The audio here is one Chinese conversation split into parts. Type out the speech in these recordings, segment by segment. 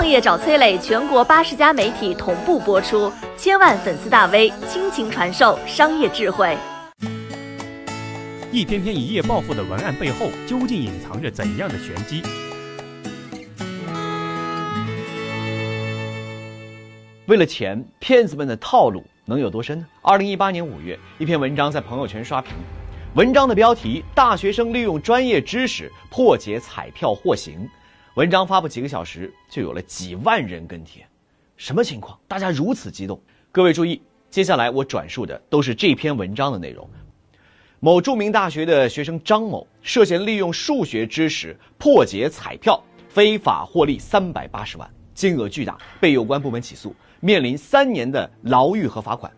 创业找崔磊，全国八十家媒体同步播出，千万粉丝大 V 倾情传授商业智慧。一篇篇一夜暴富的文案背后，究竟隐藏着怎样的玄机？为了钱，骗子们的套路能有多深呢？二零一八年五月，一篇文章在朋友圈刷屏，文章的标题：大学生利用专业知识破解彩票获刑。文章发布几个小时，就有了几万人跟帖。什么情况？大家如此激动？各位注意，接下来我转述的都是这篇文章的内容。某著名大学的学生张某涉嫌利用数学知识破解彩票，非法获利三百八十万，金额巨大，被有关部门起诉。面临三年的牢狱和罚款。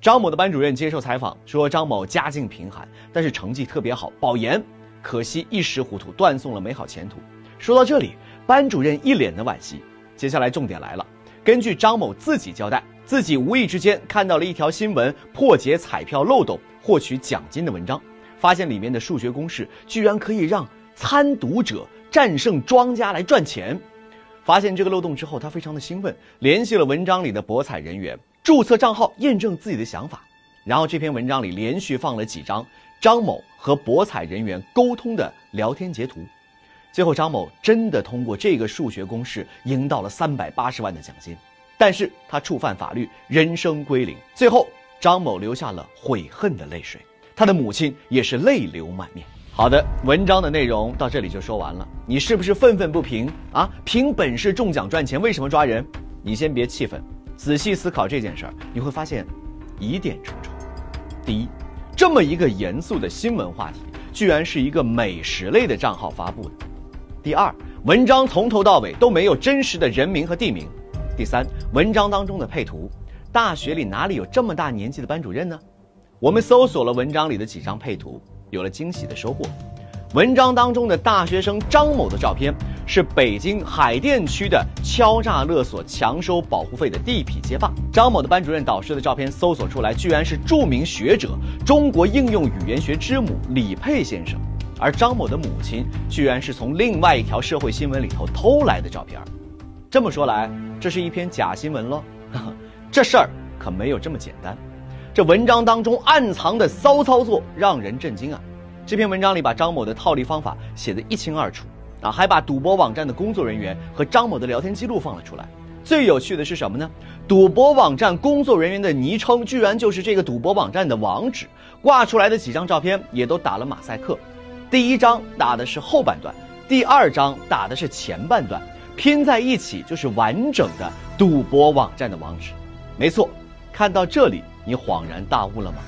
张某的班主任接受采访说：“张某家境贫寒，但是成绩特别好，保研，可惜一时糊涂，断送了美好前途。”说到这里，班主任一脸的惋惜。接下来重点来了，根据张某自己交代，自己无意之间看到了一条新闻破解彩票漏洞获取奖金的文章，发现里面的数学公式居然可以让参赌者战胜庄家来赚钱。发现这个漏洞之后，他非常的兴奋，联系了文章里的博彩人员，注册账号验证自己的想法。然后这篇文章里连续放了几张张某和博彩人员沟通的聊天截图。最后，张某真的通过这个数学公式赢到了三百八十万的奖金，但是他触犯法律，人生归零。最后，张某流下了悔恨的泪水，他的母亲也是泪流满面。好的，文章的内容到这里就说完了。你是不是愤愤不平啊？凭本事中奖赚钱，为什么抓人？你先别气愤，仔细思考这件事儿，你会发现疑点重重。第一，这么一个严肃的新闻话题，居然是一个美食类的账号发布的。第二，文章从头到尾都没有真实的人名和地名。第三，文章当中的配图，大学里哪里有这么大年纪的班主任呢？我们搜索了文章里的几张配图。有了惊喜的收获，文章当中的大学生张某的照片是北京海淀区的敲诈勒索强收保护费的地痞街霸。张某的班主任导师的照片搜索出来，居然是著名学者、中国应用语言学之母李佩先生，而张某的母亲居然是从另外一条社会新闻里头偷来的照片。这么说来，这是一篇假新闻喽？这事儿可没有这么简单。这文章当中暗藏的骚操作让人震惊啊！这篇文章里把张某的套利方法写得一清二楚啊，还把赌博网站的工作人员和张某的聊天记录放了出来。最有趣的是什么呢？赌博网站工作人员的昵称居然就是这个赌博网站的网址，挂出来的几张照片也都打了马赛克。第一张打的是后半段，第二张打的是前半段，拼在一起就是完整的赌博网站的网址。没错，看到这里。你恍然大悟了吗？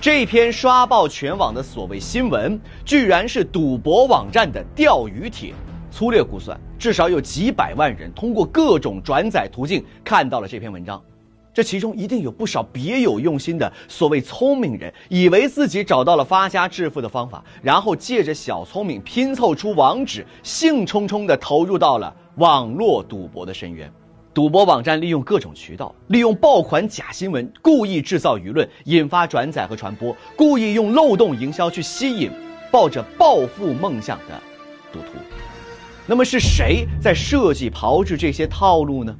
这篇刷爆全网的所谓新闻，居然是赌博网站的钓鱼帖。粗略估算，至少有几百万人通过各种转载途径看到了这篇文章。这其中一定有不少别有用心的所谓聪明人，以为自己找到了发家致富的方法，然后借着小聪明拼凑出网址，兴冲冲地投入到了网络赌博的深渊。赌博网站利用各种渠道，利用爆款假新闻，故意制造舆论，引发转载和传播，故意用漏洞营销去吸引抱着暴富梦想的赌徒。那么是谁在设计炮制这些套路呢？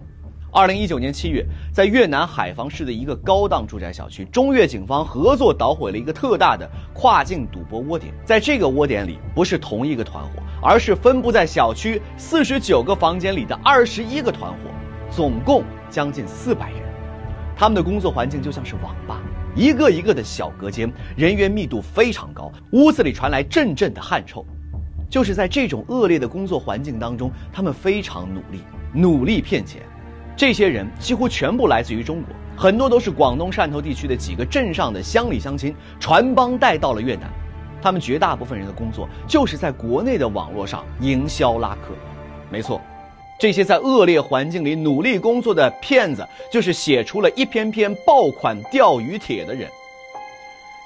二零一九年七月，在越南海防市的一个高档住宅小区，中越警方合作捣毁了一个特大的跨境赌博窝点。在这个窝点里，不是同一个团伙，而是分布在小区四十九个房间里的二十一个团伙。总共将近四百人，他们的工作环境就像是网吧，一个一个的小隔间，人员密度非常高，屋子里传来阵阵的汗臭。就是在这种恶劣的工作环境当中，他们非常努力，努力骗钱。这些人几乎全部来自于中国，很多都是广东汕头地区的几个镇上的乡里乡亲传帮带到了越南。他们绝大部分人的工作就是在国内的网络上营销拉客。没错。这些在恶劣环境里努力工作的骗子，就是写出了一篇篇爆款钓鱼帖的人。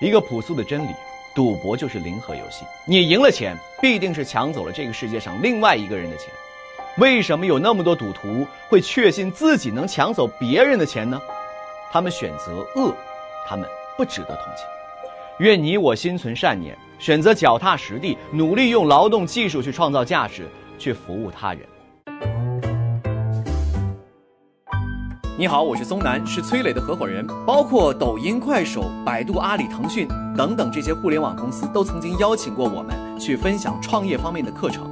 一个朴素的真理：赌博就是零和游戏，你赢了钱，必定是抢走了这个世界上另外一个人的钱。为什么有那么多赌徒会确信自己能抢走别人的钱呢？他们选择恶，他们不值得同情。愿你我心存善念，选择脚踏实地，努力用劳动技术去创造价值，去服务他人。你好，我是松南，是崔磊的合伙人。包括抖音、快手、百度、阿里、腾讯等等这些互联网公司，都曾经邀请过我们去分享创业方面的课程。